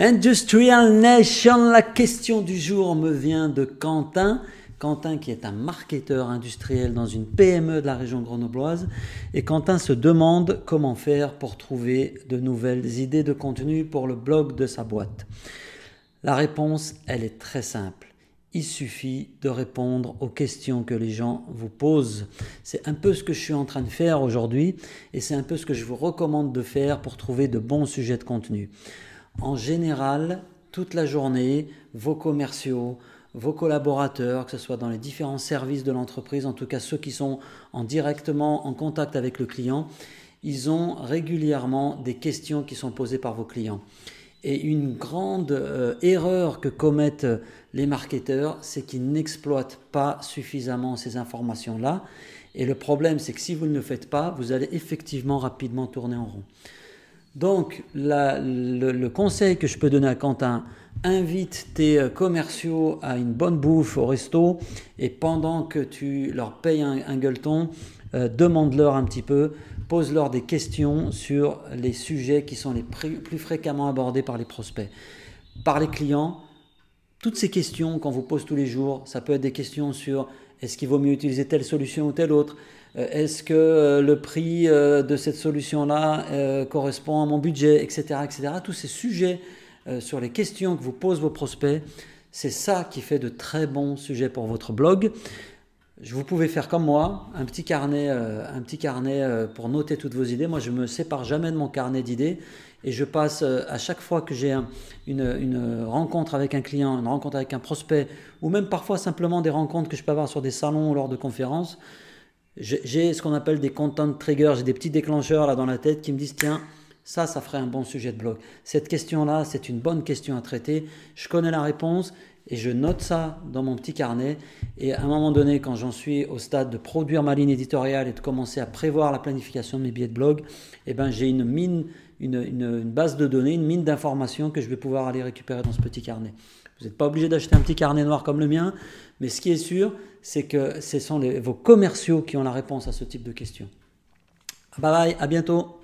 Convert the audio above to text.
Industrial Nation, la question du jour me vient de Quentin. Quentin qui est un marketeur industriel dans une PME de la région grenobloise. Et Quentin se demande comment faire pour trouver de nouvelles idées de contenu pour le blog de sa boîte. La réponse, elle est très simple. Il suffit de répondre aux questions que les gens vous posent. C'est un peu ce que je suis en train de faire aujourd'hui et c'est un peu ce que je vous recommande de faire pour trouver de bons sujets de contenu en général, toute la journée, vos commerciaux, vos collaborateurs, que ce soit dans les différents services de l'entreprise, en tout cas ceux qui sont en directement en contact avec le client, ils ont régulièrement des questions qui sont posées par vos clients. Et une grande euh, erreur que commettent les marketeurs, c'est qu'ils n'exploitent pas suffisamment ces informations-là. Et le problème, c'est que si vous ne le faites pas, vous allez effectivement rapidement tourner en rond. Donc, le, conseil que je peux donner à Quentin, invite tes euh, commerciaux à une bonne bouffe au resto et pendant que tu leur payes un, gueuleton, euh, demande-leur un petit peu, pose-leur des questions sur les sujets qui sont les plus fréquemment abordés par les prospects. Par les clients, toutes ces questions qu'on vous pose tous les jours, ça peut être des questions sur est-ce qu'il vaut mieux utiliser telle solution ou telle autre? Euh, Est-ce que euh, le prix euh, de cette solution-là correspond à mon budget, etc., etc. Tous ces sujets sur les questions que vous posent vos prospects, c'est ça qui fait de très bons sujets pour votre blog. Vous pouvez faire comme moi, un petit carnet, un petit carnet pour noter toutes vos idées. Moi, je me sépare jamais de mon carnet d'idées et je passe à chaque fois que j'ai une, une, rencontre avec un client, une rencontre avec un prospect, ou même parfois simplement des rencontres que je peux avoir sur des salons ou lors de conférences, j'ai ce qu'on appelle des content triggers, j'ai des petits déclencheurs là dans la tête qui me disent tiens, ça, ça ferait un bon sujet de blog. Cette question-là, c'est une bonne question à traiter. Je connais la réponse et je note ça dans mon petit carnet. Et à un moment donné, quand j'en suis au stade de produire ma ligne éditoriale et de commencer à prévoir la planification de mes billets de blog, eh ben, j'ai une mine, une, une, base de données, une mine d'informations que je vais pouvoir aller récupérer dans ce petit carnet. Vous n'êtes pas obligé d'acheter un petit carnet noir comme le mien, mais ce qui est sûr, c'est que ce sont vos commerciaux qui ont la réponse à ce type de questions. Bye bye, à bientôt.